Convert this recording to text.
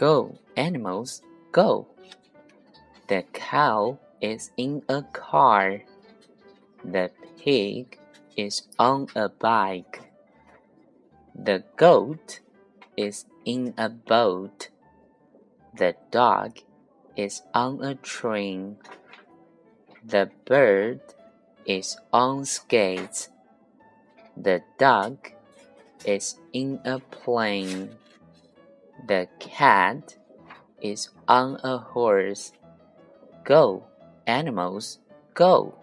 Go, animals, go. The cow is in a car. The pig is on a bike. The goat is in a boat. The dog is on a train. The bird is on skates. The duck is in a plane. The cat is on a horse. Go, animals, go.